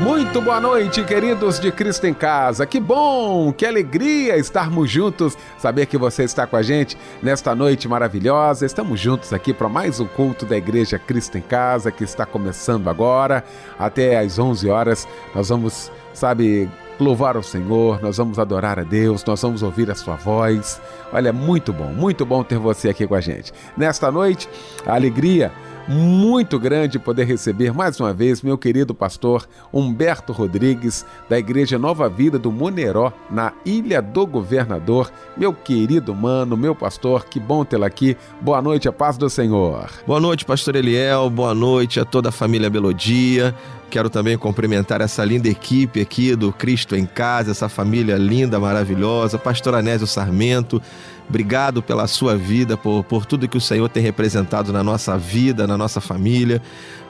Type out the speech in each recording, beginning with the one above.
Muito boa noite, queridos de Cristo em Casa. Que bom, que alegria estarmos juntos, saber que você está com a gente nesta noite maravilhosa. Estamos juntos aqui para mais um culto da Igreja Cristo em Casa que está começando agora. Até às 11 horas nós vamos, sabe, louvar o Senhor, nós vamos adorar a Deus, nós vamos ouvir a sua voz. Olha, muito bom, muito bom ter você aqui com a gente. Nesta noite, a alegria muito grande poder receber mais uma vez meu querido pastor Humberto Rodrigues, da Igreja Nova Vida do Moneró, na Ilha do Governador. Meu querido mano, meu pastor, que bom tê-lo aqui. Boa noite, a paz do Senhor. Boa noite, pastor Eliel. Boa noite a toda a família Melodia. Quero também cumprimentar essa linda equipe aqui do Cristo em Casa, essa família linda, maravilhosa, pastor Anésio Sarmento. Obrigado pela sua vida, por, por tudo que o Senhor tem representado na nossa vida, na nossa família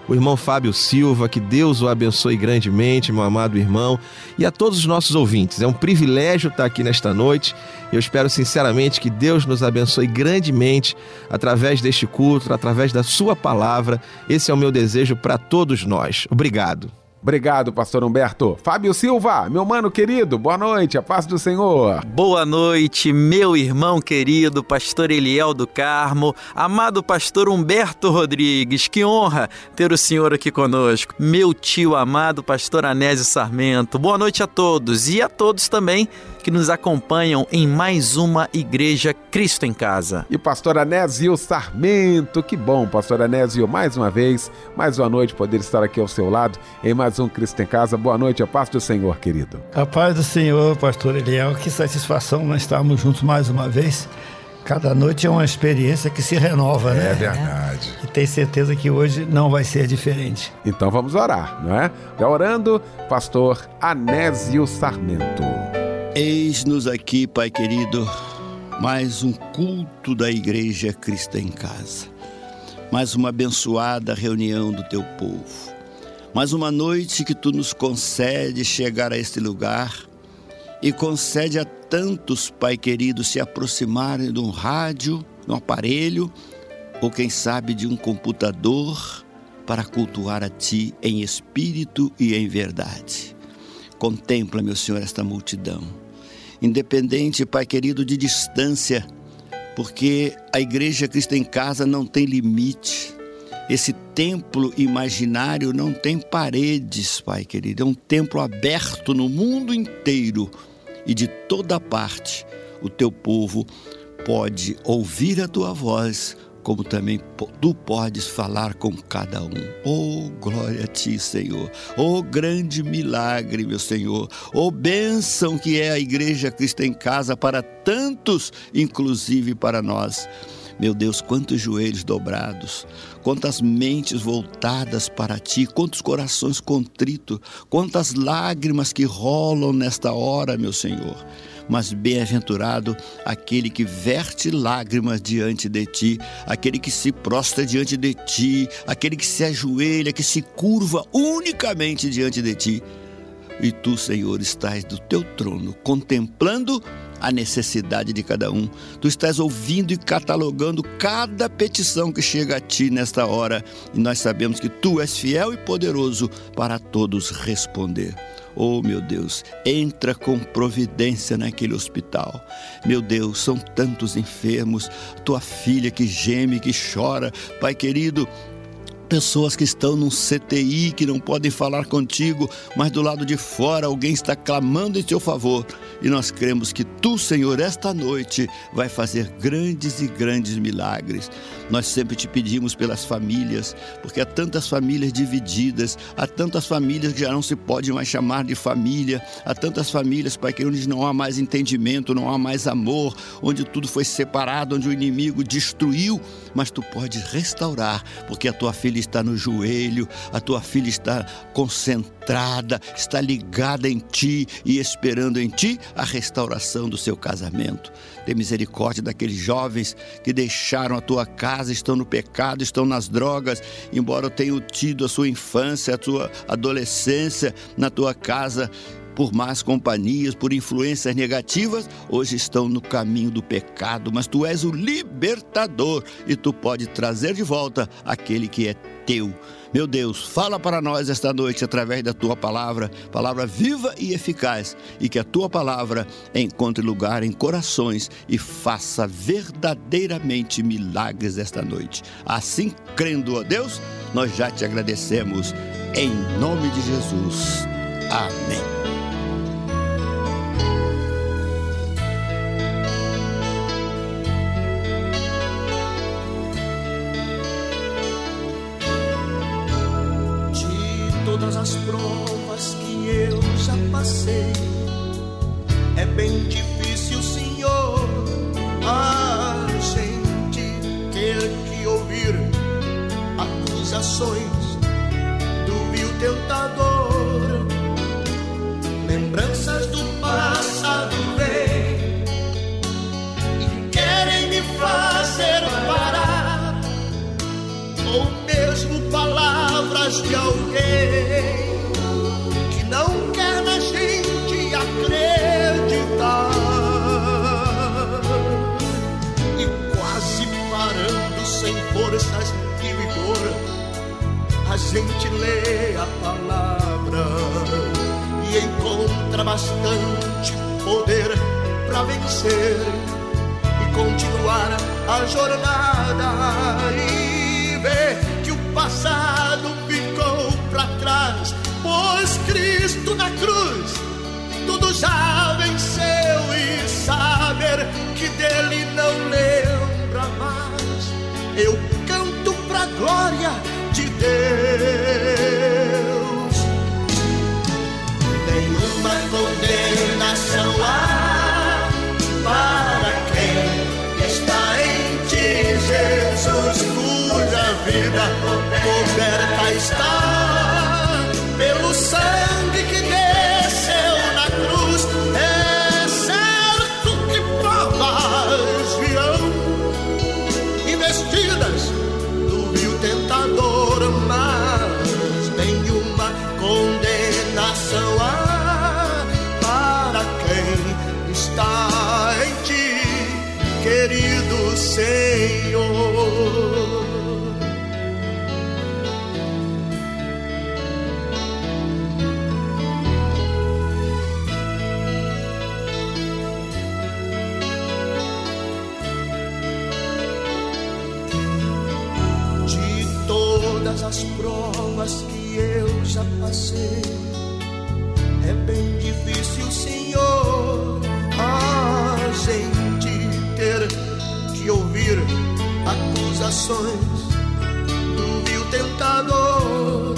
o irmão Fábio Silva, que Deus o abençoe grandemente, meu amado irmão, e a todos os nossos ouvintes. É um privilégio estar aqui nesta noite. Eu espero sinceramente que Deus nos abençoe grandemente através deste culto, através da sua palavra. Esse é o meu desejo para todos nós. Obrigado. Obrigado, pastor Humberto. Fábio Silva, meu mano querido, boa noite, a paz do Senhor. Boa noite, meu irmão querido, pastor Eliel do Carmo, amado pastor Humberto Rodrigues, que honra ter o senhor aqui conosco. Meu tio amado, pastor Anésio Sarmento, boa noite a todos e a todos também que nos acompanham em mais uma Igreja Cristo em Casa. E pastor Anésio Sarmento, que bom, pastor Anésio, mais uma vez, mais uma noite poder estar aqui ao seu lado em mais um Cristo em Casa. Boa noite, a paz do Senhor, querido. A paz do Senhor, pastor Eliel, que satisfação nós estarmos juntos mais uma vez. Cada noite é uma experiência que se renova, né? É verdade. E tenho certeza que hoje não vai ser diferente. Então vamos orar, não é? Já orando, pastor Anésio Sarmento. Eis-nos aqui, Pai querido, mais um culto da Igreja Cristã em Casa, mais uma abençoada reunião do teu povo, mais uma noite que tu nos concede chegar a este lugar e concede a tantos, Pai querido, se aproximarem de um rádio, de um aparelho ou quem sabe de um computador para cultuar a Ti em espírito e em verdade. Contempla, meu Senhor, esta multidão independente, Pai querido, de distância, porque a Igreja Cristo em Casa não tem limite. Esse templo imaginário não tem paredes, Pai querido. É um templo aberto no mundo inteiro e de toda parte. O teu povo pode ouvir a tua voz, como também tu podes falar com cada um. Oh, glória a ti, Senhor. Oh, grande milagre, meu Senhor. Oh, bênção que é a Igreja Cristo em Casa para tantos, inclusive para nós. Meu Deus, quantos joelhos dobrados, quantas mentes voltadas para ti, quantos corações contritos, quantas lágrimas que rolam nesta hora, meu Senhor mas bem-aventurado aquele que verte lágrimas diante de ti, aquele que se prostra diante de ti, aquele que se ajoelha, que se curva unicamente diante de ti. E tu, Senhor, estás do teu trono contemplando a necessidade de cada um. Tu estás ouvindo e catalogando cada petição que chega a ti nesta hora, e nós sabemos que tu és fiel e poderoso para todos responder. Oh, meu Deus, entra com providência naquele hospital. Meu Deus, são tantos enfermos, tua filha que geme, que chora. Pai querido, pessoas que estão num CTI que não podem falar contigo, mas do lado de fora alguém está clamando em teu favor. E nós cremos que tu, Senhor, esta noite vai fazer grandes e grandes milagres. Nós sempre te pedimos pelas famílias, porque há tantas famílias divididas, há tantas famílias que já não se pode mais chamar de família, há tantas famílias, Pai, que onde não há mais entendimento, não há mais amor, onde tudo foi separado, onde o inimigo destruiu, mas tu podes restaurar, porque a tua filha está no joelho, a tua filha está concentrada, está ligada em ti e esperando em ti a restauração do seu casamento. Tem misericórdia daqueles jovens que deixaram a tua casa, estão no pecado, estão nas drogas, embora tenham tido a sua infância, a sua adolescência na tua casa por más companhias, por influências negativas, hoje estão no caminho do pecado, mas tu és o libertador e tu pode trazer de volta aquele que é teu. Meu Deus, fala para nós esta noite através da tua palavra, palavra viva e eficaz, e que a tua palavra encontre lugar em corações e faça verdadeiramente milagres esta noite. Assim, crendo a Deus, nós já te agradecemos. Em nome de Jesus. Amém. Senhor. De todas as provas que eu já passei, do vil tentador.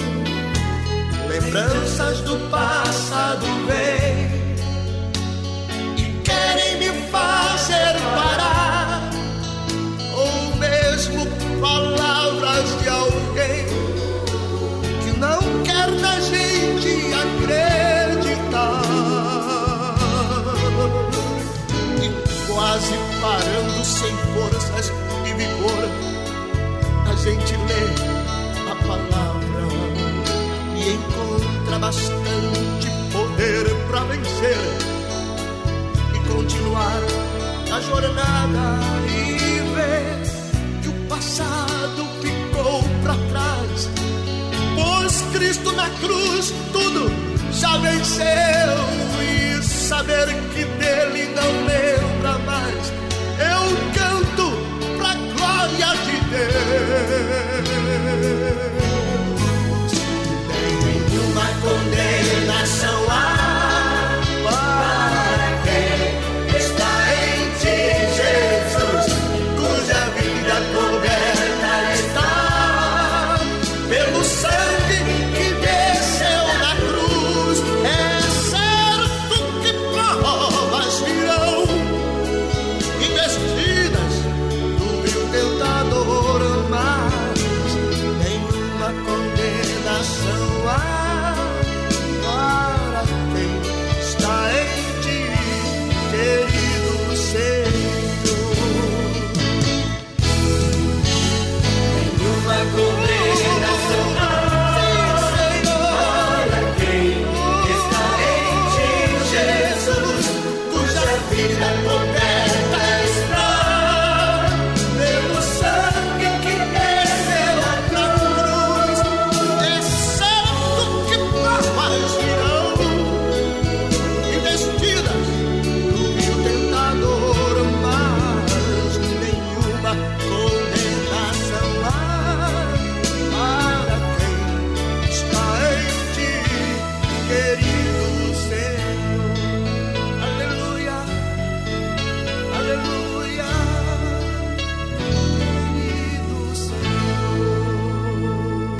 Lembranças do passado vêm e querem me fazer parar, ou mesmo palavras de alguém que não quer na gente acreditar e quase parando sem forças e vigor a gente lê a palavra e encontra bastante poder para vencer e continuar a jornada e ver que o passado ficou para trás. Pois Cristo na cruz tudo já venceu e saber que dele não lembra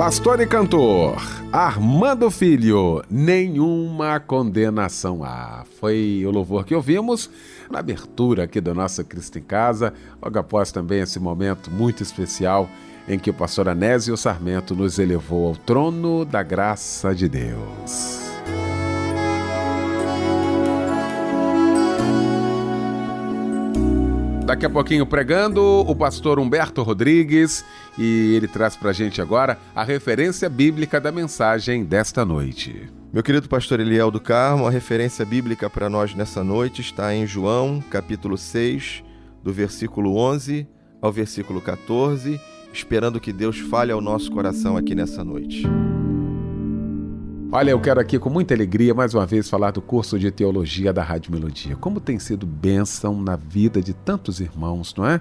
Pastor e cantor Armando Filho, nenhuma condenação há. Foi o louvor que ouvimos na abertura aqui do nosso Cristo em Casa, logo após também esse momento muito especial em que o pastor Anésio Sarmento nos elevou ao trono da graça de Deus. Daqui a pouquinho pregando o pastor Humberto Rodrigues e ele traz para gente agora a referência bíblica da mensagem desta noite. Meu querido pastor Eliel do Carmo, a referência bíblica para nós nessa noite está em João, capítulo 6, do versículo 11 ao versículo 14, esperando que Deus fale ao nosso coração aqui nessa noite. Olha, eu quero aqui com muita alegria mais uma vez falar do curso de teologia da Rádio Melodia. Como tem sido bênção na vida de tantos irmãos, não é?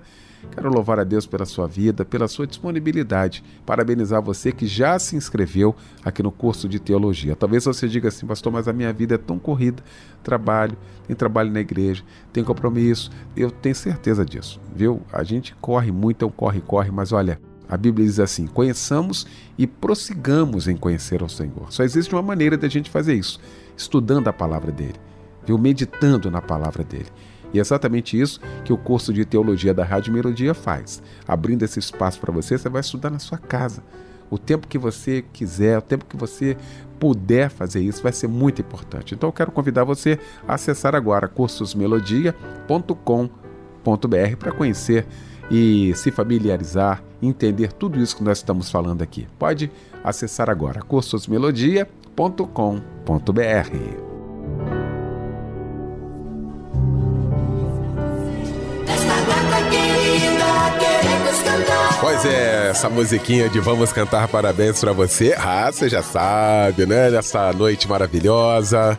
Quero louvar a Deus pela sua vida, pela sua disponibilidade. Parabenizar você que já se inscreveu aqui no curso de teologia. Talvez você diga assim, pastor, mas a minha vida é tão corrida. Trabalho, tem trabalho na igreja, tem compromisso. Eu tenho certeza disso, viu? A gente corre muito, é um corre, corre, mas olha, a Bíblia diz assim: conheçamos e prossigamos em conhecer ao Senhor. Só existe uma maneira de a gente fazer isso: estudando a palavra dele, viu? meditando na palavra dele. E é exatamente isso que o curso de teologia da Rádio Melodia faz. Abrindo esse espaço para você, você vai estudar na sua casa. O tempo que você quiser, o tempo que você puder fazer isso, vai ser muito importante. Então eu quero convidar você a acessar agora cursosmelodia.com.br para conhecer e se familiarizar, entender tudo isso que nós estamos falando aqui. Pode acessar agora cursosmelodia.com.br. Pois é, essa musiquinha de Vamos Cantar Parabéns para você. Ah, você já sabe, né? Nessa noite maravilhosa,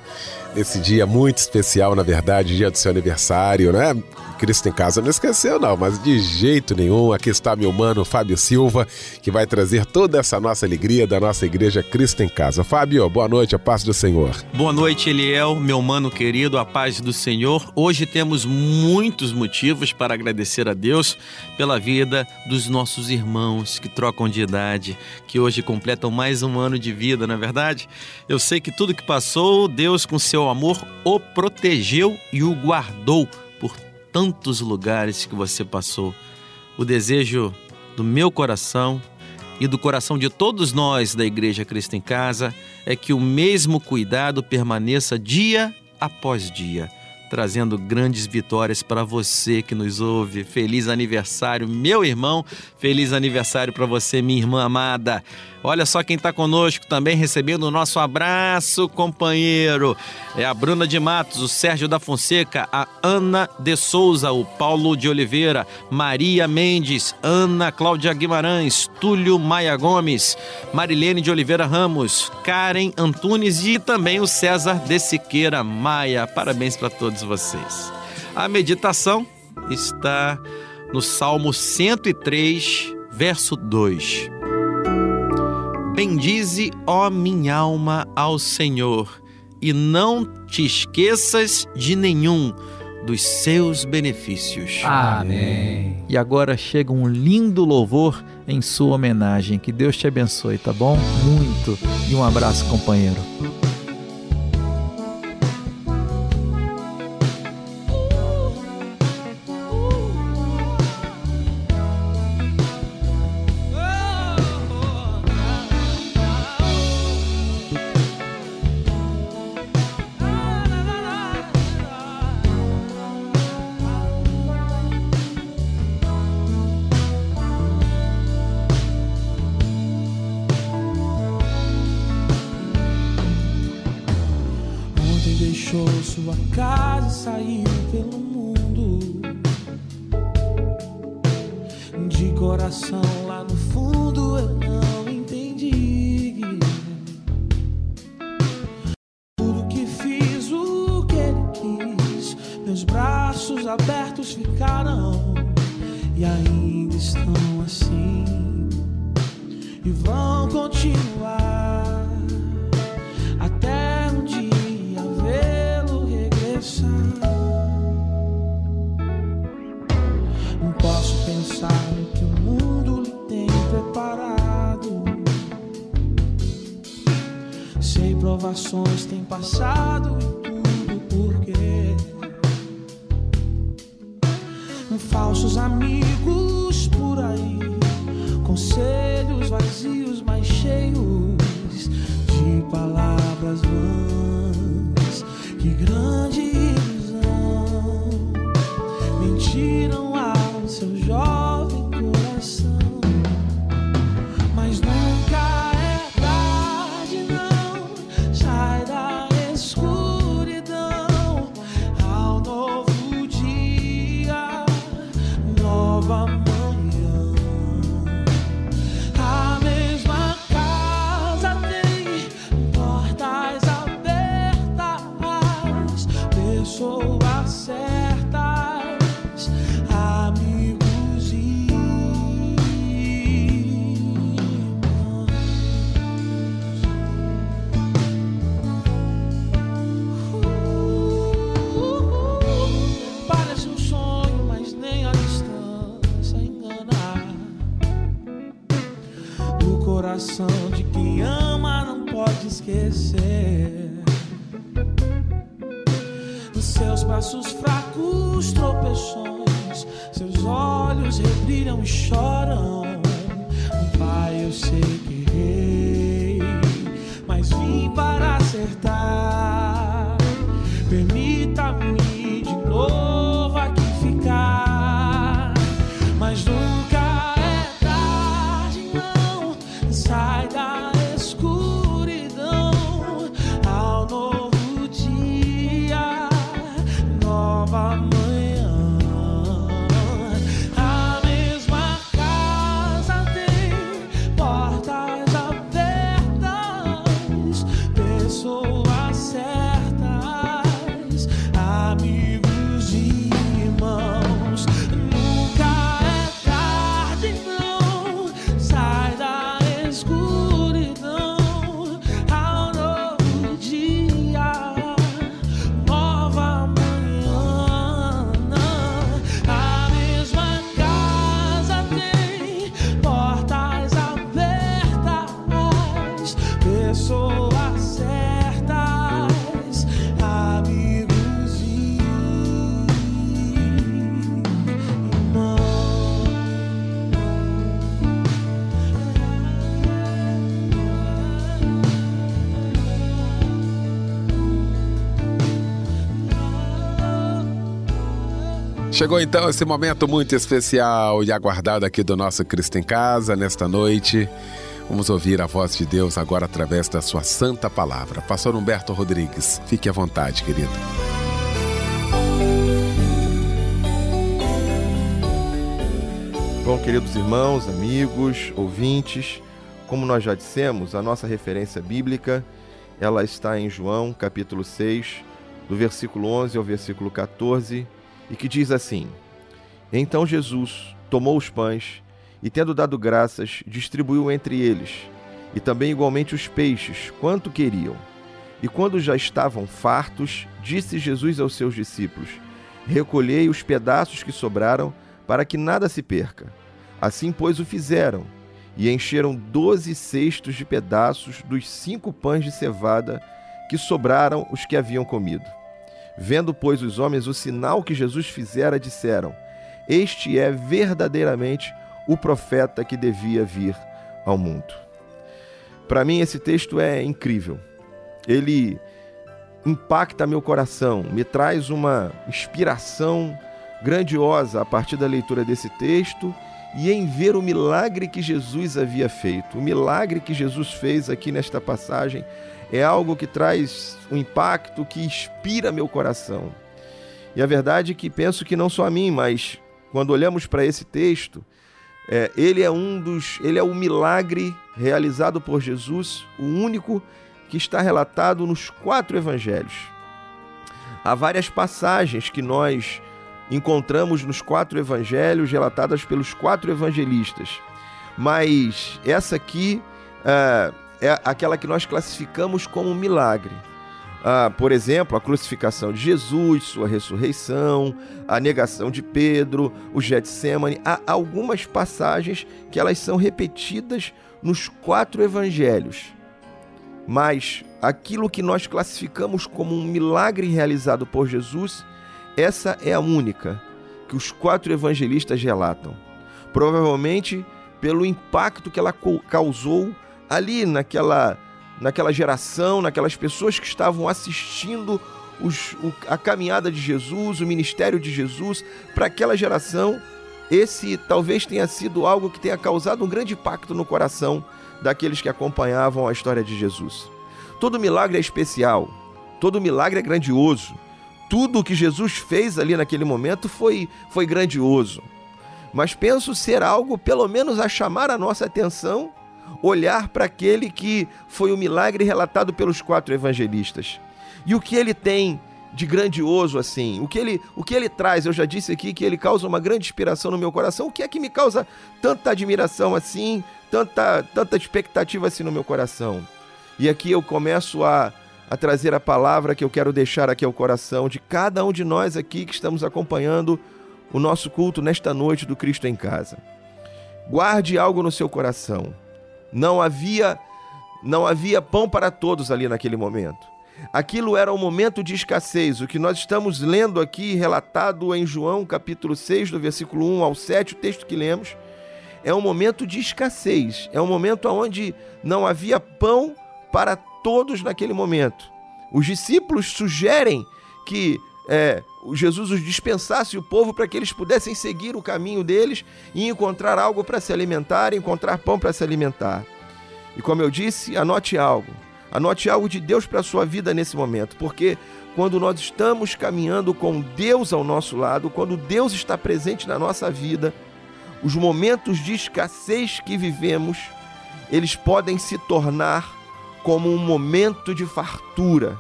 nesse dia muito especial, na verdade, dia do seu aniversário, né? Cristo em Casa não esqueceu, não, mas de jeito nenhum. Aqui está meu mano Fábio Silva, que vai trazer toda essa nossa alegria da nossa igreja Cristo em Casa. Fábio, boa noite, a paz do Senhor. Boa noite, Eliel, meu mano querido, a paz do Senhor. Hoje temos muitos motivos para agradecer a Deus pela vida dos nossos irmãos que trocam de idade, que hoje completam mais um ano de vida, não é verdade? Eu sei que tudo que passou, Deus, com seu amor, o protegeu e o guardou tantos lugares que você passou. O desejo do meu coração e do coração de todos nós da Igreja Cristo em Casa é que o mesmo cuidado permaneça dia após dia, trazendo grandes vitórias para você que nos ouve. Feliz aniversário, meu irmão. Feliz aniversário para você, minha irmã amada. Olha só quem está conosco também recebendo o nosso abraço, companheiro. É a Bruna de Matos, o Sérgio da Fonseca, a Ana de Souza, o Paulo de Oliveira, Maria Mendes, Ana Cláudia Guimarães, Túlio Maia Gomes, Marilene de Oliveira Ramos, Karen Antunes e também o César de Siqueira Maia. Parabéns para todos vocês. A meditação está no Salmo 103, verso 2. Bendize, ó minha alma, ao Senhor, e não te esqueças de nenhum dos seus benefícios. Amém. E agora chega um lindo louvor em sua homenagem. Que Deus te abençoe, tá bom? Muito. E um abraço, companheiro. Chegou então esse momento muito especial e aguardado aqui do nosso Cristo em Casa nesta noite. Vamos ouvir a voz de Deus agora através da sua santa palavra. Pastor Humberto Rodrigues, fique à vontade, querido. Bom, queridos irmãos, amigos, ouvintes, como nós já dissemos, a nossa referência bíblica, ela está em João, capítulo 6, do versículo 11 ao versículo 14, e que diz assim: Então Jesus tomou os pães e, tendo dado graças, distribuiu entre eles, e também igualmente os peixes, quanto queriam. E quando já estavam fartos, disse Jesus aos seus discípulos: Recolhei os pedaços que sobraram, para que nada se perca. Assim, pois, o fizeram, e encheram doze cestos de pedaços dos cinco pães de cevada que sobraram os que haviam comido. Vendo, pois, os homens o sinal que Jesus fizera, disseram: Este é verdadeiramente o profeta que devia vir ao mundo. Para mim, esse texto é incrível. Ele impacta meu coração, me traz uma inspiração grandiosa a partir da leitura desse texto e em ver o milagre que Jesus havia feito. O milagre que Jesus fez aqui nesta passagem é algo que traz um impacto que inspira meu coração. E a verdade é que penso que não só a mim, mas quando olhamos para esse texto, é, ele é um dos, ele é o milagre realizado por Jesus, o único que está relatado nos quatro evangelhos. Há várias passagens que nós encontramos nos quatro evangelhos relatadas pelos quatro evangelistas, mas essa aqui é, é aquela que nós classificamos como milagre. Ah, por exemplo, a crucificação de Jesus, sua ressurreição, a negação de Pedro, o Getsemane. Há algumas passagens que elas são repetidas nos quatro evangelhos. Mas aquilo que nós classificamos como um milagre realizado por Jesus, essa é a única que os quatro evangelistas relatam. Provavelmente pelo impacto que ela causou ali naquela, naquela geração, naquelas pessoas que estavam assistindo os, o, a caminhada de Jesus, o ministério de Jesus, para aquela geração, esse talvez tenha sido algo que tenha causado um grande impacto no coração daqueles que acompanhavam a história de Jesus. Todo milagre é especial, todo milagre é grandioso. Tudo o que Jesus fez ali naquele momento foi, foi grandioso. Mas penso ser algo, pelo menos, a chamar a nossa atenção, olhar para aquele que foi o milagre relatado pelos quatro evangelistas. E o que ele tem de grandioso assim? O que ele, o que ele traz? Eu já disse aqui que ele causa uma grande inspiração no meu coração. O que é que me causa tanta admiração assim, tanta tanta expectativa assim no meu coração? E aqui eu começo a a trazer a palavra que eu quero deixar aqui ao coração de cada um de nós aqui que estamos acompanhando o nosso culto nesta noite do Cristo em casa. Guarde algo no seu coração. Não havia não havia pão para todos ali naquele momento. Aquilo era um momento de escassez. O que nós estamos lendo aqui, relatado em João capítulo 6, do versículo 1 ao 7, o texto que lemos, é um momento de escassez. É um momento onde não havia pão para todos naquele momento. Os discípulos sugerem que é, Jesus os dispensasse o povo para que eles pudessem seguir o caminho deles e encontrar algo para se alimentar, encontrar pão para se alimentar. E como eu disse, anote algo. Anote algo de Deus para a sua vida nesse momento, porque quando nós estamos caminhando com Deus ao nosso lado, quando Deus está presente na nossa vida, os momentos de escassez que vivemos, eles podem se tornar como um momento de fartura.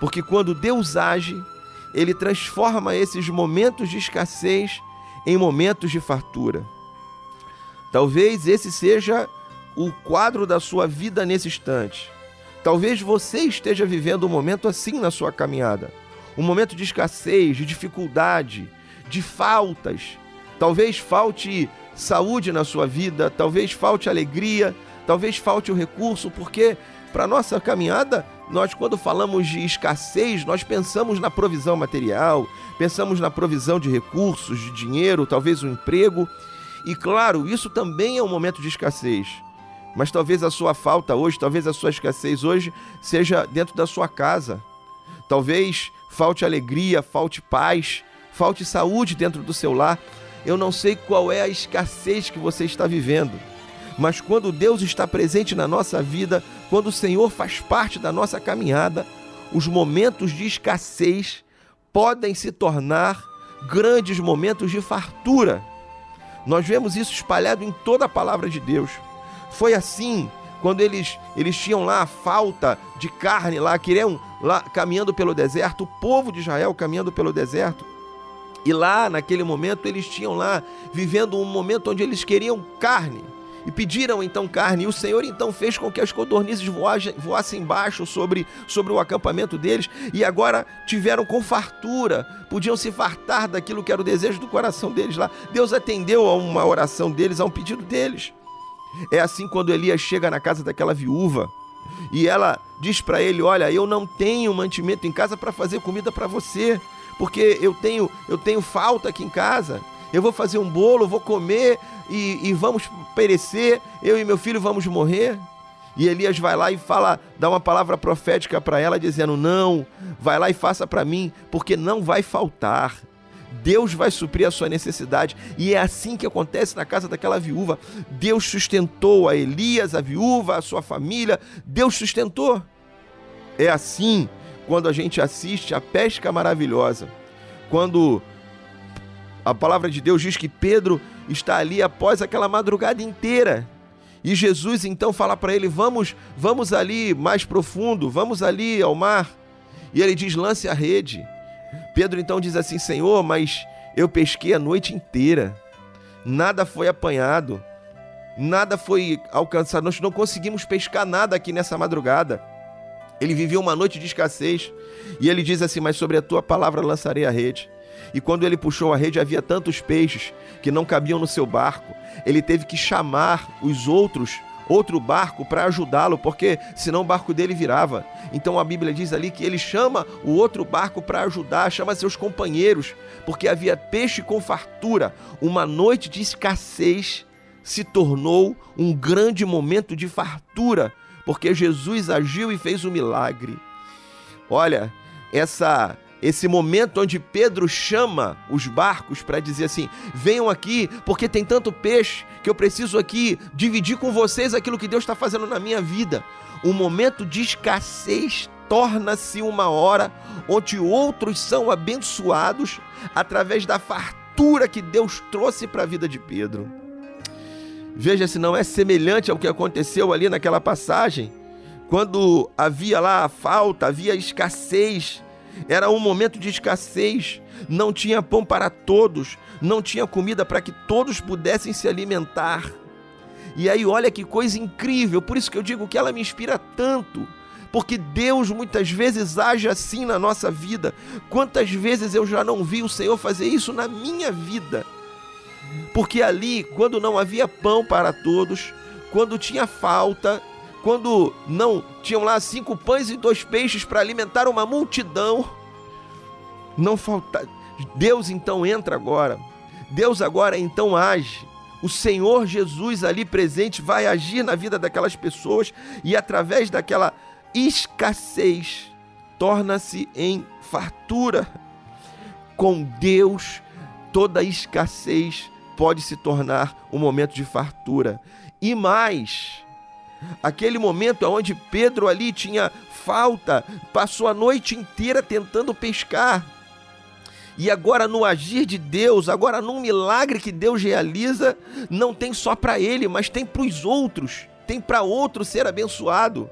Porque quando Deus age, ele transforma esses momentos de escassez em momentos de fartura. Talvez esse seja o quadro da sua vida nesse instante. Talvez você esteja vivendo um momento assim na sua caminhada. Um momento de escassez, de dificuldade, de faltas. Talvez falte saúde na sua vida, talvez falte alegria, talvez falte o recurso, porque para nossa caminhada, nós quando falamos de escassez, nós pensamos na provisão material, pensamos na provisão de recursos, de dinheiro, talvez um emprego. E claro, isso também é um momento de escassez. Mas talvez a sua falta hoje, talvez a sua escassez hoje seja dentro da sua casa. Talvez falte alegria, falte paz, falte saúde dentro do seu lar. Eu não sei qual é a escassez que você está vivendo. Mas quando Deus está presente na nossa vida, quando o Senhor faz parte da nossa caminhada, os momentos de escassez podem se tornar grandes momentos de fartura. Nós vemos isso espalhado em toda a palavra de Deus. Foi assim quando eles, eles tinham lá a falta de carne lá, queriam lá caminhando pelo deserto, o povo de Israel caminhando pelo deserto. E lá, naquele momento, eles tinham lá vivendo um momento onde eles queriam carne e pediram então carne. E o Senhor então fez com que as codornizes voassem embaixo sobre, sobre o acampamento deles e agora tiveram com fartura, podiam se fartar daquilo que era o desejo do coração deles lá. Deus atendeu a uma oração deles, a um pedido deles. É assim quando Elias chega na casa daquela viúva e ela diz para ele: Olha, eu não tenho mantimento em casa para fazer comida para você, porque eu tenho, eu tenho falta aqui em casa. Eu vou fazer um bolo, vou comer, e, e vamos perecer, eu e meu filho vamos morrer. E Elias vai lá e fala, dá uma palavra profética para ela, dizendo: Não, vai lá e faça para mim, porque não vai faltar. Deus vai suprir a sua necessidade. E é assim que acontece na casa daquela viúva. Deus sustentou a Elias, a viúva, a sua família. Deus sustentou. É assim quando a gente assiste a pesca maravilhosa. Quando a palavra de Deus diz que Pedro está ali após aquela madrugada inteira. E Jesus então fala para ele: "Vamos, vamos ali mais profundo, vamos ali ao mar". E ele diz: "Lance a rede". Pedro então diz assim: "Senhor, mas eu pesquei a noite inteira. Nada foi apanhado. Nada foi alcançado. Nós não conseguimos pescar nada aqui nessa madrugada". Ele vivia uma noite de escassez. E ele diz assim: "Mas sobre a tua palavra lançarei a rede". E quando ele puxou a rede, havia tantos peixes que não cabiam no seu barco. Ele teve que chamar os outros outro barco para ajudá-lo, porque senão o barco dele virava. Então a Bíblia diz ali que ele chama o outro barco para ajudar, chama seus companheiros, porque havia peixe com fartura. Uma noite de escassez se tornou um grande momento de fartura, porque Jesus agiu e fez o um milagre. Olha, essa esse momento onde Pedro chama os barcos para dizer assim: venham aqui, porque tem tanto peixe que eu preciso aqui dividir com vocês aquilo que Deus está fazendo na minha vida. O momento de escassez torna-se uma hora onde outros são abençoados através da fartura que Deus trouxe para a vida de Pedro. Veja se não é semelhante ao que aconteceu ali naquela passagem, quando havia lá a falta, havia escassez era um momento de escassez, não tinha pão para todos, não tinha comida para que todos pudessem se alimentar. E aí, olha que coisa incrível, por isso que eu digo que ela me inspira tanto. Porque Deus muitas vezes age assim na nossa vida. Quantas vezes eu já não vi o Senhor fazer isso na minha vida? Porque ali, quando não havia pão para todos, quando tinha falta, quando não tinham lá cinco pães e dois peixes para alimentar uma multidão, não falta. Deus então entra agora. Deus agora então age. O Senhor Jesus ali presente vai agir na vida daquelas pessoas e através daquela escassez torna-se em fartura. Com Deus, toda escassez pode se tornar um momento de fartura. E mais, Aquele momento onde Pedro ali tinha falta, passou a noite inteira tentando pescar. E agora no agir de Deus, agora num milagre que Deus realiza, não tem só para ele, mas tem para os outros, tem para outro ser abençoado.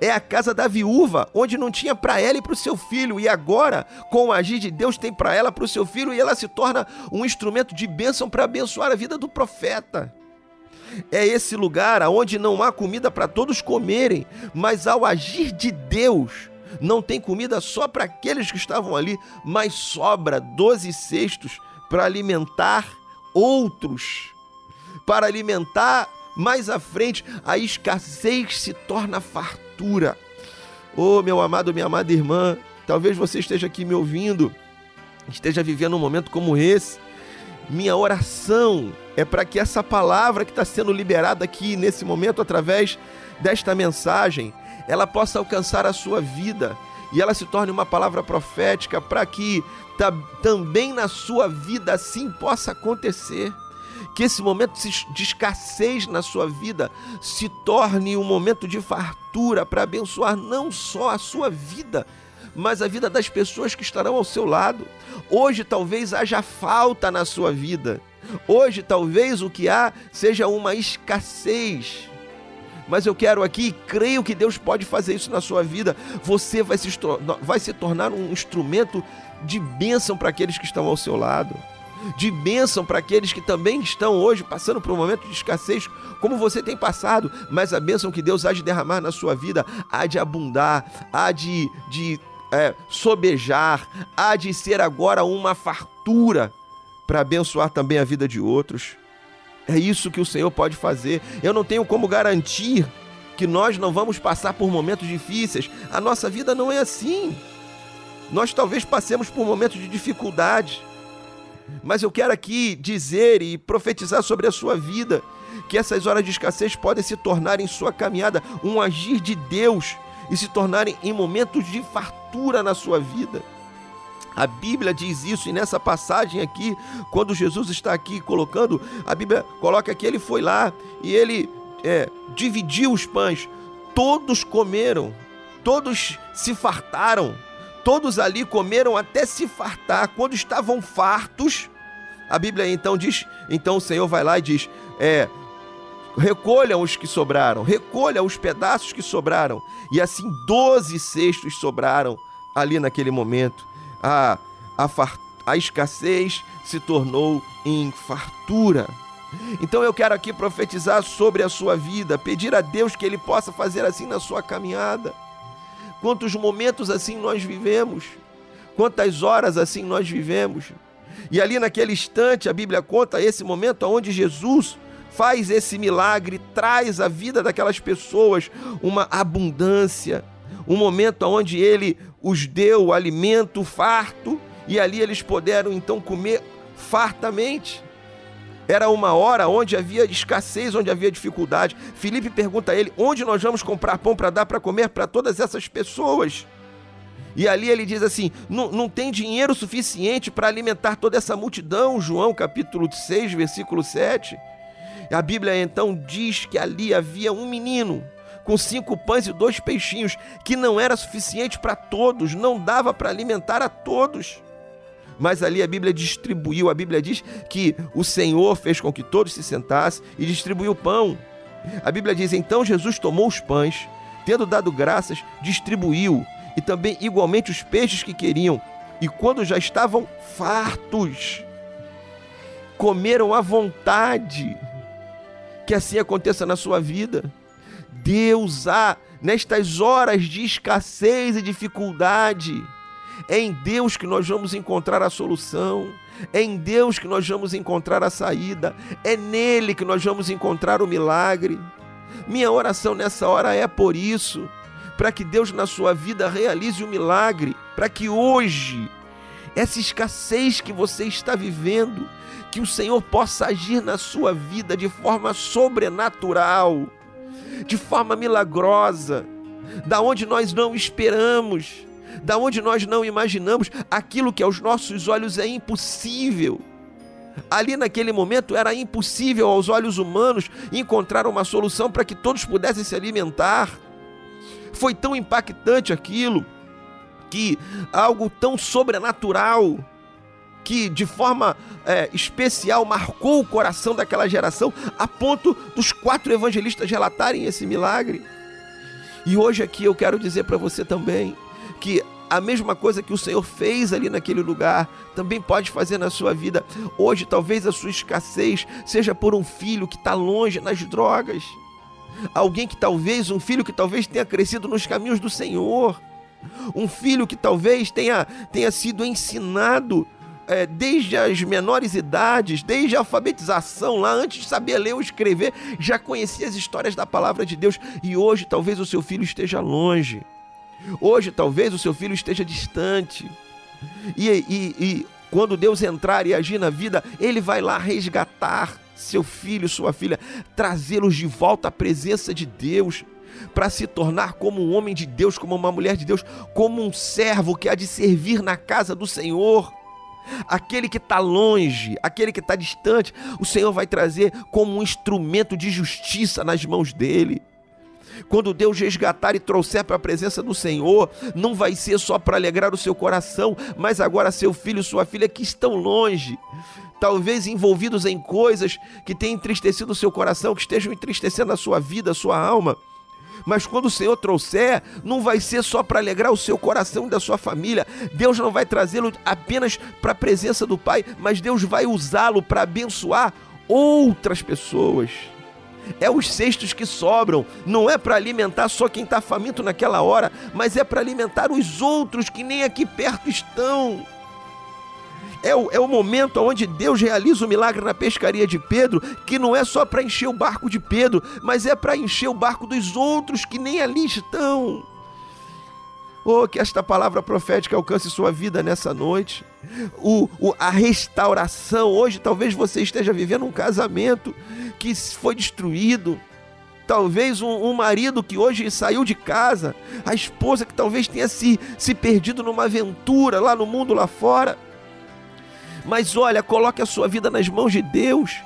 É a casa da viúva, onde não tinha para ela e para o seu filho, e agora, com o agir de Deus, tem para ela, para o seu filho, e ela se torna um instrumento de bênção para abençoar a vida do profeta. É esse lugar onde não há comida para todos comerem, mas ao agir de Deus, não tem comida só para aqueles que estavam ali, mas sobra doze cestos para alimentar outros, para alimentar mais à frente, a escassez se torna fartura. Oh, meu amado, minha amada irmã, talvez você esteja aqui me ouvindo, esteja vivendo um momento como esse. Minha oração é para que essa palavra que está sendo liberada aqui nesse momento através desta mensagem, ela possa alcançar a sua vida e ela se torne uma palavra profética para que também na sua vida assim possa acontecer. Que esse momento de escassez na sua vida se torne um momento de fartura para abençoar não só a sua vida, mas a vida das pessoas que estarão ao seu lado. Hoje talvez haja falta na sua vida Hoje, talvez o que há seja uma escassez. Mas eu quero aqui, creio que Deus pode fazer isso na sua vida. Você vai se, vai se tornar um instrumento de bênção para aqueles que estão ao seu lado. De bênção para aqueles que também estão hoje passando por um momento de escassez, como você tem passado. Mas a bênção que Deus há de derramar na sua vida há de abundar, há de, de é, sobejar, há de ser agora uma fartura para abençoar também a vida de outros. É isso que o Senhor pode fazer. Eu não tenho como garantir que nós não vamos passar por momentos difíceis. A nossa vida não é assim. Nós talvez passemos por momentos de dificuldade. Mas eu quero aqui dizer e profetizar sobre a sua vida que essas horas de escassez podem se tornar em sua caminhada um agir de Deus e se tornarem em momentos de fartura na sua vida. A Bíblia diz isso, e nessa passagem aqui, quando Jesus está aqui colocando, a Bíblia coloca que ele foi lá e ele é, dividiu os pães. Todos comeram, todos se fartaram, todos ali comeram até se fartar. Quando estavam fartos, a Bíblia então diz: então o Senhor vai lá e diz: é, recolham os que sobraram, recolha os pedaços que sobraram. E assim doze cestos sobraram ali naquele momento a, a, a escassez se tornou em fartura. Então eu quero aqui profetizar sobre a sua vida, pedir a Deus que Ele possa fazer assim na sua caminhada. Quantos momentos assim nós vivemos, quantas horas assim nós vivemos. E ali naquele instante a Bíblia conta esse momento onde Jesus faz esse milagre, traz à vida daquelas pessoas uma abundância, um momento onde ele os deu alimento farto e ali eles puderam então comer fartamente. Era uma hora onde havia escassez, onde havia dificuldade. Felipe pergunta a ele: onde nós vamos comprar pão para dar para comer para todas essas pessoas? E ali ele diz assim: não tem dinheiro suficiente para alimentar toda essa multidão. João capítulo 6, versículo 7. A Bíblia então diz que ali havia um menino com cinco pães e dois peixinhos, que não era suficiente para todos, não dava para alimentar a todos. Mas ali a Bíblia distribuiu, a Bíblia diz que o Senhor fez com que todos se sentassem e distribuiu o pão. A Bíblia diz: então Jesus tomou os pães, tendo dado graças, distribuiu, e também igualmente os peixes que queriam. E quando já estavam fartos, comeram à vontade. Que assim aconteça na sua vida. Deus há nestas horas de escassez e dificuldade. É em Deus que nós vamos encontrar a solução. É em Deus que nós vamos encontrar a saída. É nele que nós vamos encontrar o milagre. Minha oração nessa hora é por isso, para que Deus na sua vida realize o milagre, para que hoje essa escassez que você está vivendo, que o Senhor possa agir na sua vida de forma sobrenatural, de forma milagrosa, da onde nós não esperamos, da onde nós não imaginamos, aquilo que aos nossos olhos é impossível. Ali naquele momento era impossível aos olhos humanos encontrar uma solução para que todos pudessem se alimentar. Foi tão impactante aquilo que algo tão sobrenatural que de forma é, especial marcou o coração daquela geração a ponto dos quatro evangelistas relatarem esse milagre. E hoje aqui eu quero dizer para você também que a mesma coisa que o Senhor fez ali naquele lugar, também pode fazer na sua vida. Hoje, talvez a sua escassez seja por um filho que está longe nas drogas. Alguém que talvez, um filho que talvez tenha crescido nos caminhos do Senhor. Um filho que talvez tenha, tenha sido ensinado é, desde as menores idades, desde a alfabetização, lá antes de saber ler ou escrever, já conhecia as histórias da palavra de Deus. E hoje talvez o seu filho esteja longe Hoje, talvez, o seu filho esteja distante. E, e, e quando Deus entrar e agir na vida, Ele vai lá resgatar seu filho, sua filha, trazê-los de volta à presença de Deus, para se tornar como um homem de Deus, como uma mulher de Deus, como um servo que há de servir na casa do Senhor. Aquele que está longe, aquele que está distante, o Senhor vai trazer como um instrumento de justiça nas mãos dele. Quando Deus resgatar e trouxer para a presença do Senhor, não vai ser só para alegrar o seu coração, mas agora seu filho e sua filha que estão longe, talvez envolvidos em coisas que têm entristecido o seu coração, que estejam entristecendo a sua vida, a sua alma. Mas quando o Senhor trouxer, não vai ser só para alegrar o seu coração e da sua família. Deus não vai trazê-lo apenas para a presença do Pai, mas Deus vai usá-lo para abençoar outras pessoas é os cestos que sobram, não é para alimentar só quem está faminto naquela hora, mas é para alimentar os outros que nem aqui perto estão. É o, é o momento onde Deus realiza o milagre na pescaria de Pedro, que não é só para encher o barco de Pedro, mas é para encher o barco dos outros que nem ali estão. Oh, que esta palavra profética alcance sua vida nessa noite. O, o, a restauração. Hoje, talvez você esteja vivendo um casamento que foi destruído. Talvez um, um, marido que hoje saiu de casa, a esposa que talvez tenha se, se perdido numa aventura lá no mundo lá fora. Mas olha, coloque a sua vida nas mãos de Deus.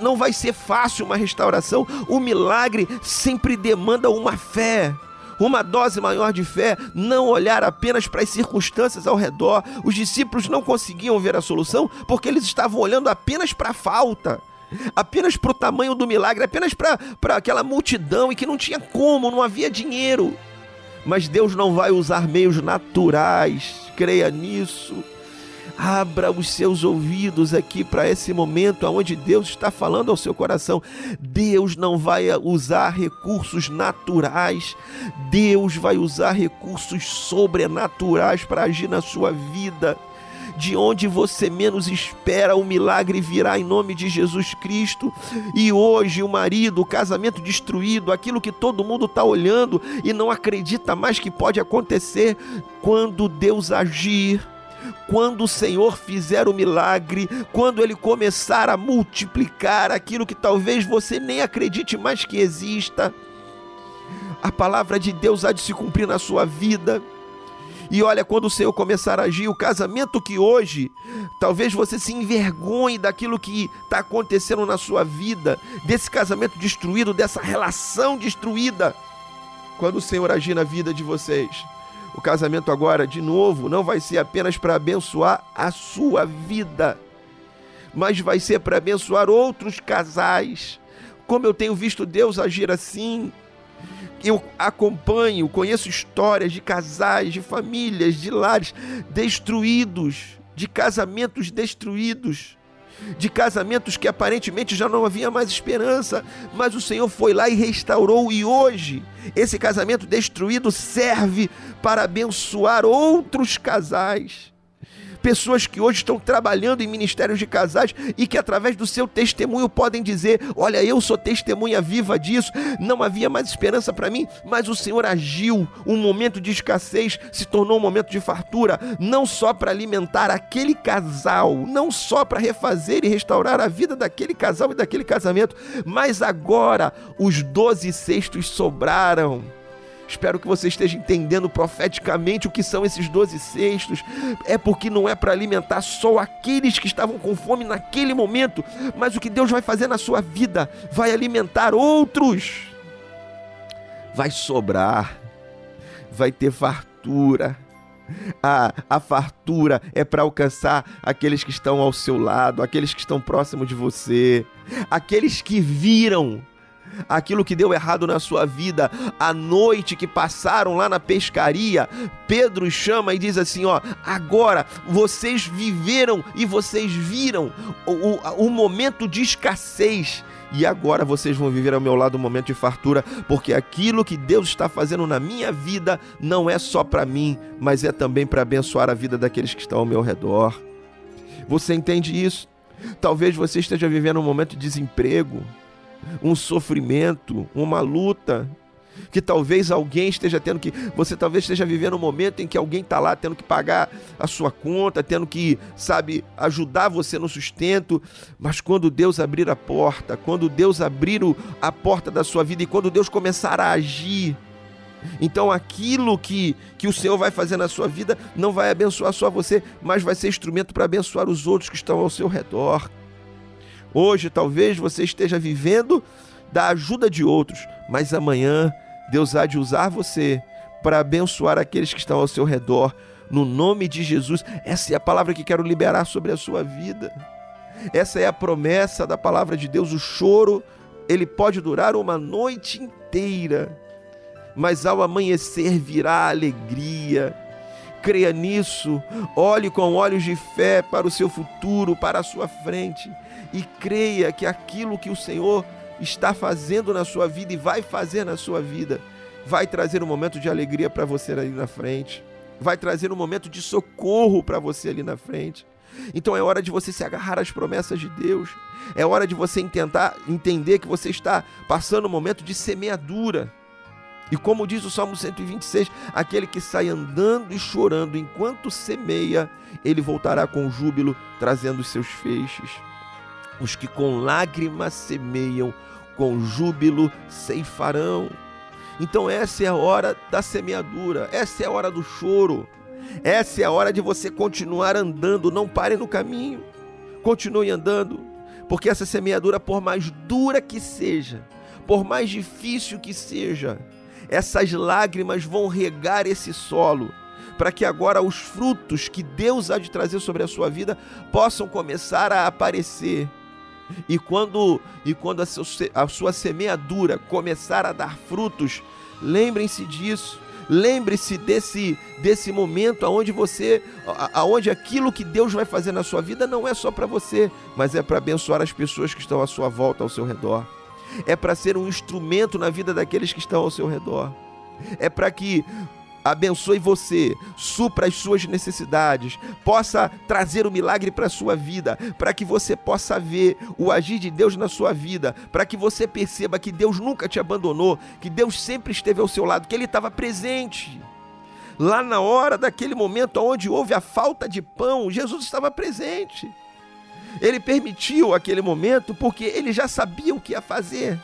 Não vai ser fácil uma restauração. O milagre sempre demanda uma fé uma dose maior de fé, não olhar apenas para as circunstâncias ao redor. Os discípulos não conseguiam ver a solução porque eles estavam olhando apenas para a falta apenas para o tamanho do milagre, apenas para aquela multidão e que não tinha como, não havia dinheiro. Mas Deus não vai usar meios naturais, creia nisso. Abra os seus ouvidos aqui para esse momento onde Deus está falando ao seu coração. Deus não vai usar recursos naturais, Deus vai usar recursos sobrenaturais para agir na sua vida de onde você menos espera, o milagre virá em nome de Jesus Cristo. E hoje o marido, o casamento destruído, aquilo que todo mundo está olhando e não acredita mais que pode acontecer, quando Deus agir, quando o Senhor fizer o milagre, quando Ele começar a multiplicar aquilo que talvez você nem acredite mais que exista, a palavra de Deus há de se cumprir na sua vida. E olha, quando o Senhor começar a agir, o casamento que hoje, talvez você se envergonhe daquilo que está acontecendo na sua vida, desse casamento destruído, dessa relação destruída. Quando o Senhor agir na vida de vocês, o casamento agora, de novo, não vai ser apenas para abençoar a sua vida, mas vai ser para abençoar outros casais. Como eu tenho visto Deus agir assim, eu acompanho, conheço histórias de casais, de famílias, de lares destruídos, de casamentos destruídos, de casamentos que aparentemente já não havia mais esperança, mas o Senhor foi lá e restaurou, e hoje esse casamento destruído serve para abençoar outros casais pessoas que hoje estão trabalhando em ministérios de casais e que através do seu testemunho podem dizer: Olha, eu sou testemunha viva disso, não havia mais esperança para mim, mas o Senhor agiu. Um momento de escassez se tornou um momento de fartura, não só para alimentar aquele casal, não só para refazer e restaurar a vida daquele casal e daquele casamento, mas agora os doze cestos sobraram Espero que você esteja entendendo profeticamente o que são esses doze cestos. É porque não é para alimentar só aqueles que estavam com fome naquele momento, mas o que Deus vai fazer na sua vida vai alimentar outros. Vai sobrar, vai ter fartura. A, a fartura é para alcançar aqueles que estão ao seu lado, aqueles que estão próximos de você, aqueles que viram aquilo que deu errado na sua vida, a noite que passaram lá na pescaria, Pedro chama e diz assim: Ó, agora vocês viveram e vocês viram o, o, o momento de escassez. E agora vocês vão viver ao meu lado um momento de fartura, porque aquilo que Deus está fazendo na minha vida não é só para mim, mas é também para abençoar a vida daqueles que estão ao meu redor. Você entende isso? Talvez você esteja vivendo um momento de desemprego, um sofrimento, uma luta, que talvez alguém esteja tendo que. Você talvez esteja vivendo um momento em que alguém está lá tendo que pagar a sua conta, tendo que, sabe, ajudar você no sustento. Mas quando Deus abrir a porta, quando Deus abrir a porta da sua vida e quando Deus começar a agir, então aquilo que, que o Senhor vai fazer na sua vida não vai abençoar só você, mas vai ser instrumento para abençoar os outros que estão ao seu redor. Hoje talvez você esteja vivendo da ajuda de outros, mas amanhã Deus há de usar você para abençoar aqueles que estão ao seu redor. No nome de Jesus, essa é a palavra que quero liberar sobre a sua vida. Essa é a promessa da palavra de Deus. O choro, ele pode durar uma noite inteira, mas ao amanhecer virá alegria. Creia nisso, olhe com olhos de fé para o seu futuro, para a sua frente e creia que aquilo que o Senhor está fazendo na sua vida e vai fazer na sua vida vai trazer um momento de alegria para você ali na frente, vai trazer um momento de socorro para você ali na frente. Então é hora de você se agarrar às promessas de Deus. É hora de você tentar entender que você está passando um momento de semeadura. E como diz o Salmo 126, aquele que sai andando e chorando enquanto semeia, ele voltará com júbilo, trazendo os seus feixes. Os que com lágrimas semeiam, com júbilo ceifarão. Então, essa é a hora da semeadura, essa é a hora do choro, essa é a hora de você continuar andando, não pare no caminho, continue andando, porque essa semeadura, por mais dura que seja, por mais difícil que seja, essas lágrimas vão regar esse solo, para que agora os frutos que Deus há de trazer sobre a sua vida possam começar a aparecer e quando, e quando a, seu, a sua semeadura começar a dar frutos, lembrem-se disso. Lembre-se desse, desse momento aonde você, aonde aquilo que Deus vai fazer na sua vida não é só para você, mas é para abençoar as pessoas que estão à sua volta, ao seu redor. É para ser um instrumento na vida daqueles que estão ao seu redor. É para que abençoe você, supra as suas necessidades, possa trazer o milagre para a sua vida, para que você possa ver o agir de Deus na sua vida, para que você perceba que Deus nunca te abandonou, que Deus sempre esteve ao seu lado, que Ele estava presente. Lá na hora daquele momento onde houve a falta de pão, Jesus estava presente. Ele permitiu aquele momento porque ele já sabia o que ia fazer.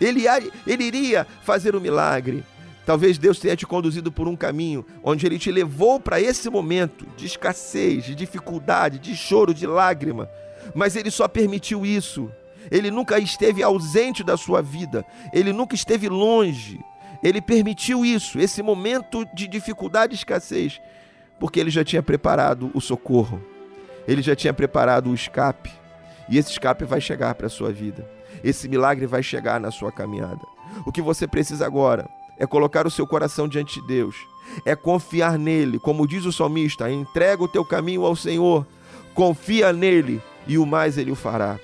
Ele, ele iria fazer o um milagre. Talvez Deus tenha te conduzido por um caminho onde Ele te levou para esse momento de escassez, de dificuldade, de choro, de lágrima. Mas Ele só permitiu isso. Ele nunca esteve ausente da sua vida. Ele nunca esteve longe. Ele permitiu isso, esse momento de dificuldade e escassez, porque Ele já tinha preparado o socorro. Ele já tinha preparado o escape. E esse escape vai chegar para a sua vida. Esse milagre vai chegar na sua caminhada. O que você precisa agora é colocar o seu coração diante de Deus, é confiar nele, como diz o salmista: entrega o teu caminho ao Senhor, confia nele e o mais ele o fará.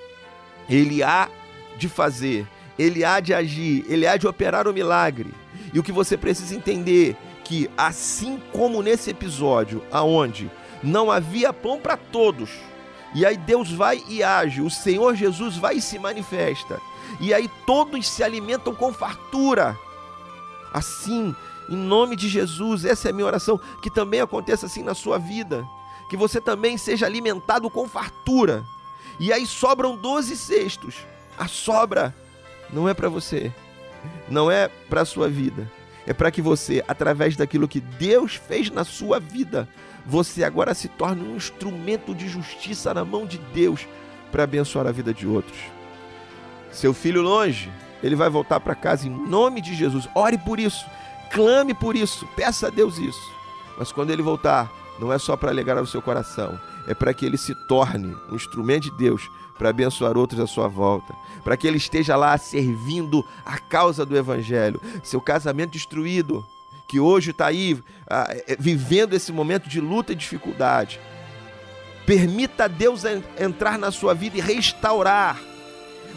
Ele há de fazer, ele há de agir, ele há de operar o milagre. E o que você precisa entender que assim como nesse episódio aonde não havia pão para todos, e aí Deus vai e age, o Senhor Jesus vai e se manifesta. E aí todos se alimentam com fartura. Assim, em nome de Jesus, essa é a minha oração, que também aconteça assim na sua vida. Que você também seja alimentado com fartura. E aí sobram 12 cestos. A sobra não é para você, não é para sua vida. É para que você, através daquilo que Deus fez na sua vida, você agora se torne um instrumento de justiça na mão de Deus para abençoar a vida de outros. Seu filho longe, ele vai voltar para casa em nome de Jesus. Ore por isso, clame por isso, peça a Deus isso. Mas quando ele voltar, não é só para alegrar o seu coração, é para que ele se torne um instrumento de Deus para abençoar outros à sua volta, para que ele esteja lá servindo a causa do Evangelho. Seu casamento destruído, que hoje está aí ah, é, vivendo esse momento de luta e dificuldade. Permita Deus entrar na sua vida e restaurar.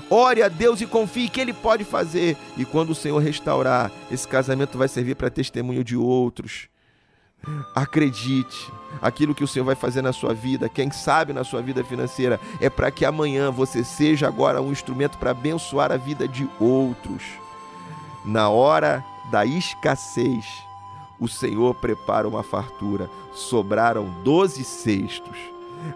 Ore a Deus e confie que Ele pode fazer. E quando o Senhor restaurar, esse casamento vai servir para testemunho de outros. Acredite, aquilo que o Senhor vai fazer na sua vida, quem sabe na sua vida financeira, é para que amanhã você seja agora um instrumento para abençoar a vida de outros. Na hora da escassez, o Senhor prepara uma fartura. Sobraram doze cestos.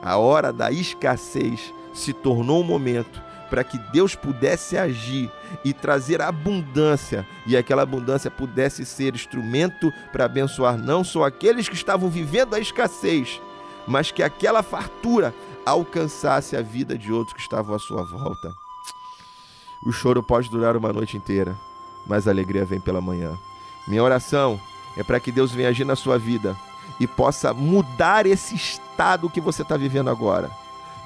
A hora da escassez se tornou um momento para que Deus pudesse agir e trazer abundância, e aquela abundância pudesse ser instrumento para abençoar não só aqueles que estavam vivendo a escassez, mas que aquela fartura alcançasse a vida de outros que estavam à sua volta. O choro pode durar uma noite inteira, mas a alegria vem pela manhã. Minha oração é para que Deus venha agir na sua vida e possa mudar esse estado que você está vivendo agora,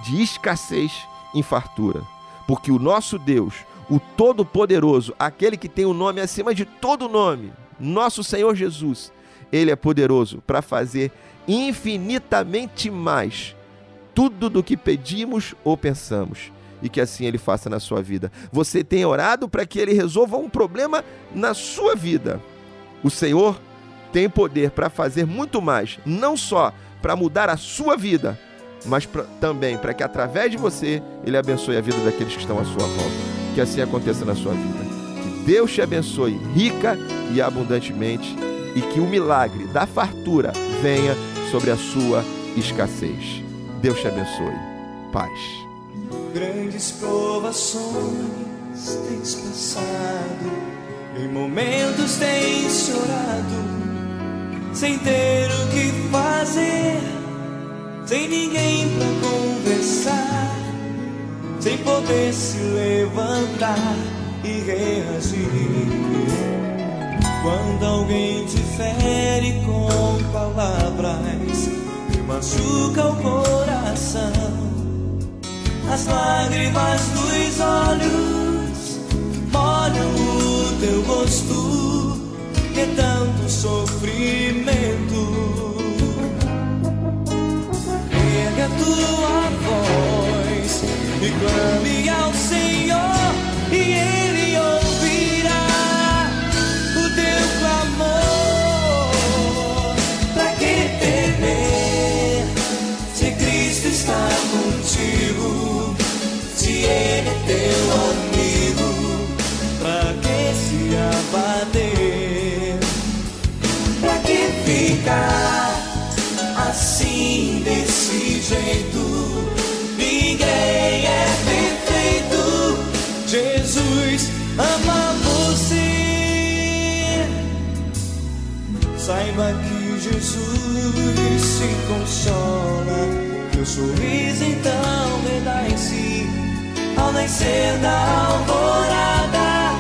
de escassez em fartura porque o nosso Deus, o Todo-Poderoso, aquele que tem o um nome acima de todo nome, nosso Senhor Jesus, ele é poderoso para fazer infinitamente mais tudo do que pedimos ou pensamos. E que assim ele faça na sua vida. Você tem orado para que ele resolva um problema na sua vida. O Senhor tem poder para fazer muito mais, não só para mudar a sua vida, mas pra, também para que através de você ele abençoe a vida daqueles que estão à sua volta. Que assim aconteça na sua vida. Que Deus te abençoe rica e abundantemente e que o milagre da fartura venha sobre a sua escassez. Deus te abençoe. Paz. Grandes provações tens passado, em momentos tens chorado, sem ter o que fazer sem ninguém pra conversar, sem poder se levantar e reagir. Quando alguém te fere com palavras que machuca o coração, as lágrimas dos olhos molham o teu rosto, que é tanto sofrimento tua voz e clame ao Senhor e Ele jeito. Ninguém é perfeito. Jesus ama você. Saiba que Jesus se consola. Teu sorriso então me dá em si. Ao nascer da alvorada,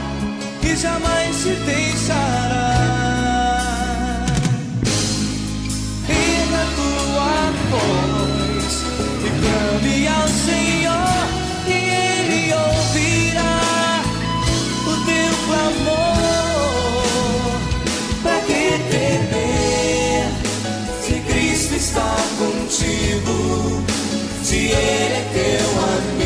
que jamais contigo? Se Ele é teu amigo,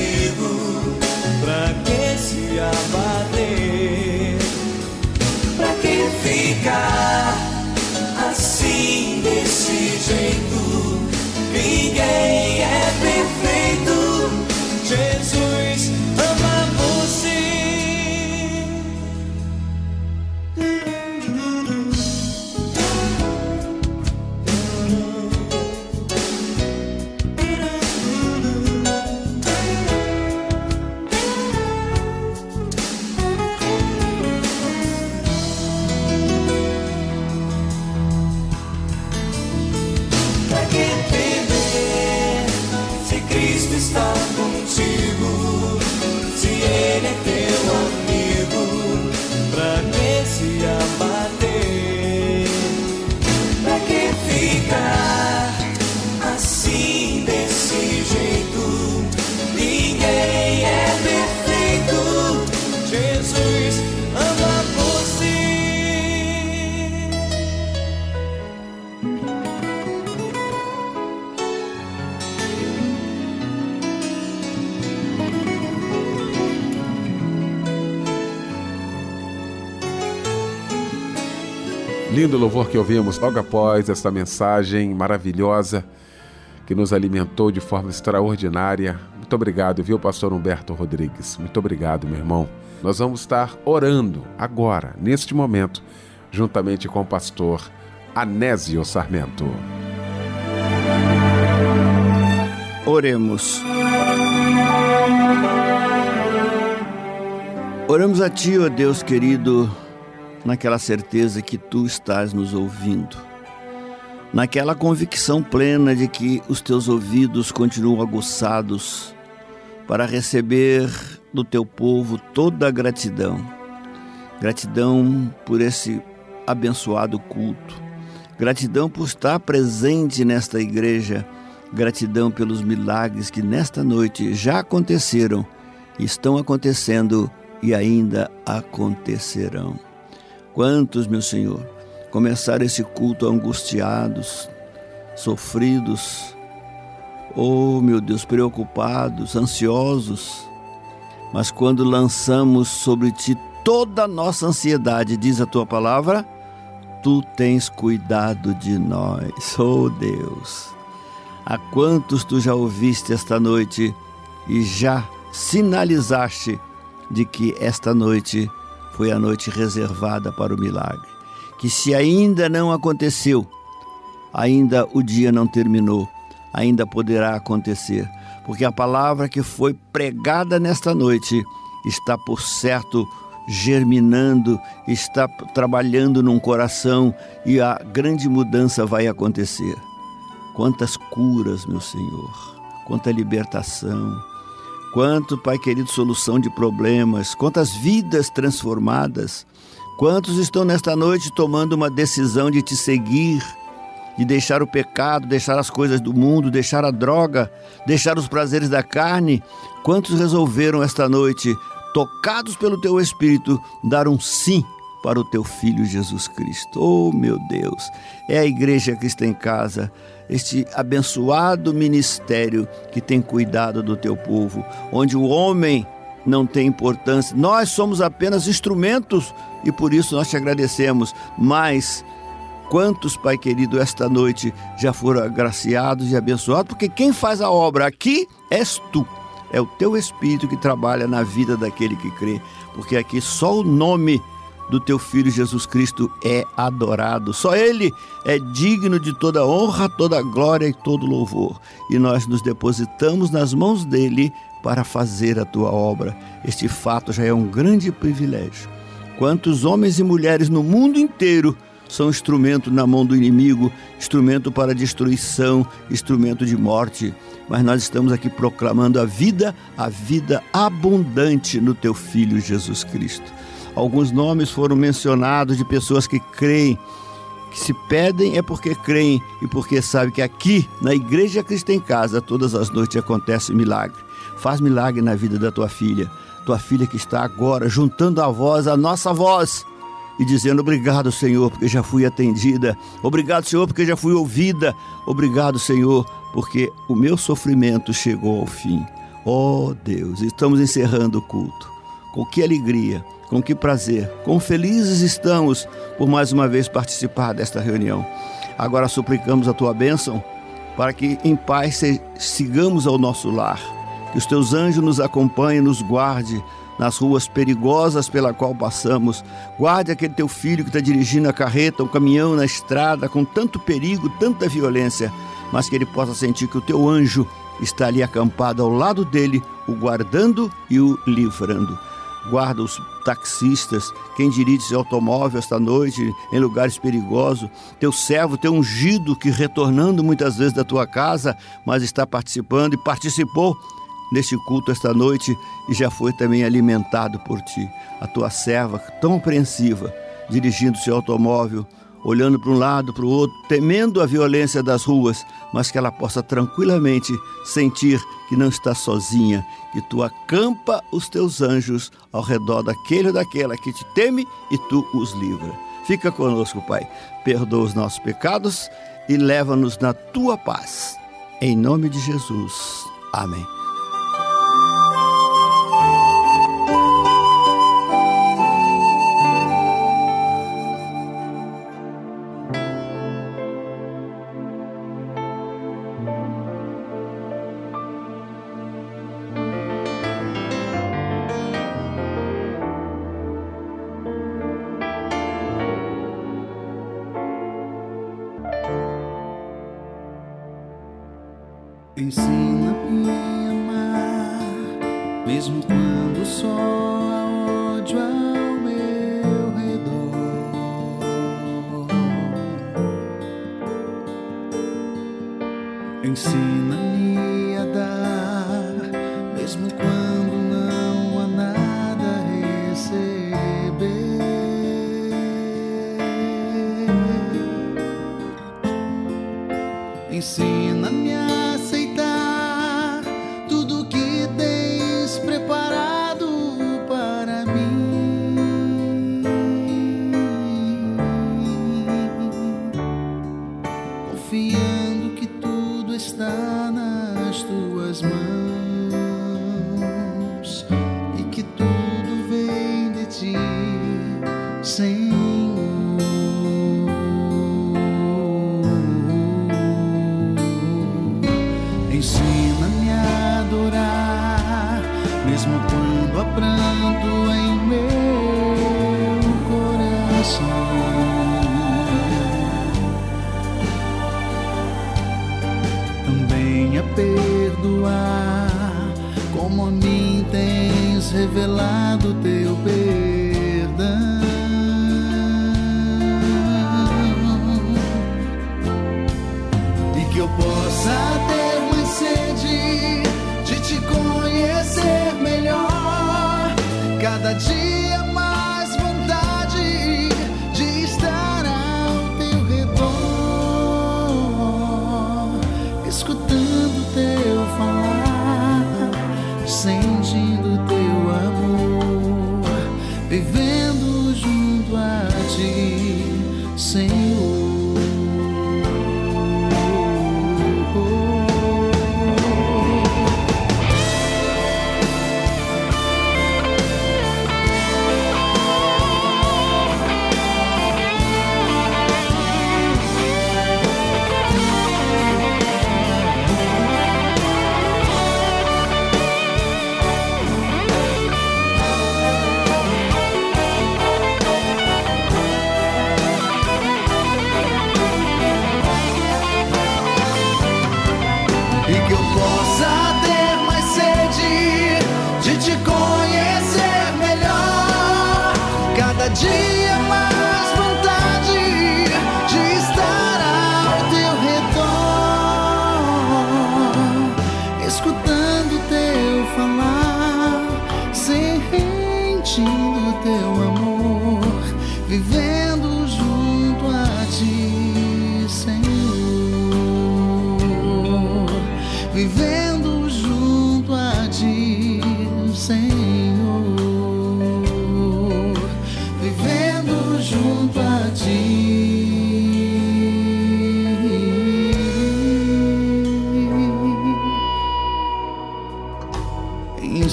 Lindo louvor que ouvimos logo após esta mensagem maravilhosa que nos alimentou de forma extraordinária. Muito obrigado, viu, pastor Humberto Rodrigues? Muito obrigado, meu irmão. Nós vamos estar orando agora, neste momento, juntamente com o pastor Anésio Sarmento. Oremos. Oramos a Ti, ó Deus querido, naquela certeza que Tu estás nos ouvindo, naquela convicção plena de que os Teus ouvidos continuam aguçados para receber do Teu povo toda a gratidão. Gratidão por esse abençoado culto. Gratidão por estar presente nesta igreja. Gratidão pelos milagres que nesta noite já aconteceram, estão acontecendo e ainda acontecerão. Quantos, meu Senhor, começaram esse culto angustiados, sofridos, oh meu Deus, preocupados, ansiosos, mas quando lançamos sobre ti toda a nossa ansiedade, diz a tua palavra, tu tens cuidado de nós, oh Deus. A quantos tu já ouviste esta noite e já sinalizaste de que esta noite foi a noite reservada para o milagre. Que se ainda não aconteceu, ainda o dia não terminou, ainda poderá acontecer, porque a palavra que foi pregada nesta noite está por certo germinando, está trabalhando num coração e a grande mudança vai acontecer. Quantas curas, meu Senhor, quanta libertação, quanto, Pai querido, solução de problemas, quantas vidas transformadas, quantos estão nesta noite tomando uma decisão de te seguir, de deixar o pecado, deixar as coisas do mundo, deixar a droga, deixar os prazeres da carne, quantos resolveram esta noite, tocados pelo teu Espírito, dar um sim para o teu Filho Jesus Cristo. Oh, meu Deus, é a Igreja Cristã em Casa, este abençoado ministério que tem cuidado do teu povo, onde o homem não tem importância, nós somos apenas instrumentos e por isso nós te agradecemos, mas. Quantos, Pai querido, esta noite já foram agraciados e abençoados? Porque quem faz a obra aqui és tu. É o teu Espírito que trabalha na vida daquele que crê. Porque aqui só o nome do teu filho Jesus Cristo é adorado. Só ele é digno de toda honra, toda glória e todo louvor. E nós nos depositamos nas mãos dele para fazer a tua obra. Este fato já é um grande privilégio. Quantos homens e mulheres no mundo inteiro são instrumento na mão do inimigo, instrumento para destruição, instrumento de morte. Mas nós estamos aqui proclamando a vida, a vida abundante no teu filho Jesus Cristo. Alguns nomes foram mencionados de pessoas que creem, que se pedem é porque creem e porque sabem que aqui, na Igreja Cristo em Casa, todas as noites acontece milagre. Faz milagre na vida da tua filha, tua filha que está agora juntando a voz, a nossa voz, e dizendo: Obrigado, Senhor, porque já fui atendida. Obrigado, Senhor, porque já fui ouvida. Obrigado, Senhor, porque o meu sofrimento chegou ao fim. Oh Deus, estamos encerrando o culto. Com que alegria, com que prazer, com felizes estamos por mais uma vez participar desta reunião. Agora suplicamos a tua bênção para que em paz sigamos ao nosso lar. Que os teus anjos nos acompanhem, nos guarde nas ruas perigosas pela qual passamos. Guarde aquele teu filho que está dirigindo a carreta, um caminhão na estrada com tanto perigo, tanta violência, mas que ele possa sentir que o teu anjo está ali acampado ao lado dele, o guardando e o livrando. Guarda os taxistas, quem dirige seu automóvel esta noite em lugares perigosos, teu servo, teu ungido que retornando muitas vezes da tua casa, mas está participando e participou neste culto esta noite e já foi também alimentado por ti. A tua serva tão apreensiva, dirigindo seu automóvel, olhando para um lado, para o outro, temendo a violência das ruas, mas que ela possa tranquilamente sentir que não está sozinha, que tu acampa os teus anjos ao redor daquele ou daquela que te teme e tu os livra. Fica conosco, Pai. Perdoa os nossos pecados e leva-nos na tua paz. Em nome de Jesus. Amém. See.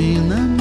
сына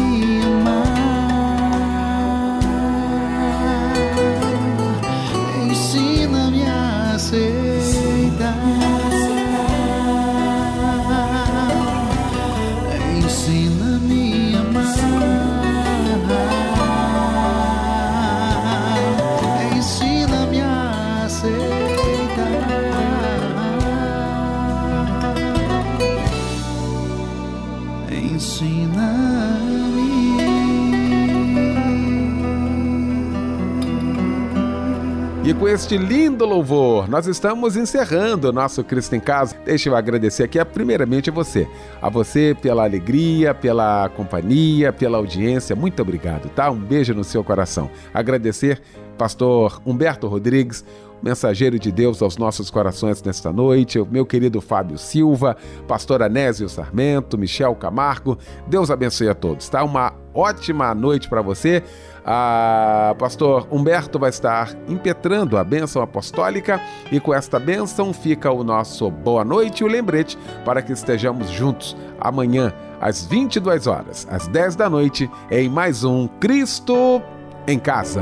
este lindo louvor, nós estamos encerrando o nosso Cristo em Casa. Deixa eu agradecer aqui, primeiramente, a você. A você pela alegria, pela companhia, pela audiência. Muito obrigado, tá? Um beijo no seu coração. Agradecer, pastor Humberto Rodrigues, mensageiro de Deus aos nossos corações nesta noite, o meu querido Fábio Silva, pastor Anésio Sarmento, Michel Camargo. Deus abençoe a todos, tá? Uma ótima noite para você. A pastor Humberto vai estar impetrando a bênção apostólica e com esta bênção fica o nosso boa noite e o lembrete para que estejamos juntos amanhã às 22 horas, às 10 da noite, em mais um Cristo em Casa.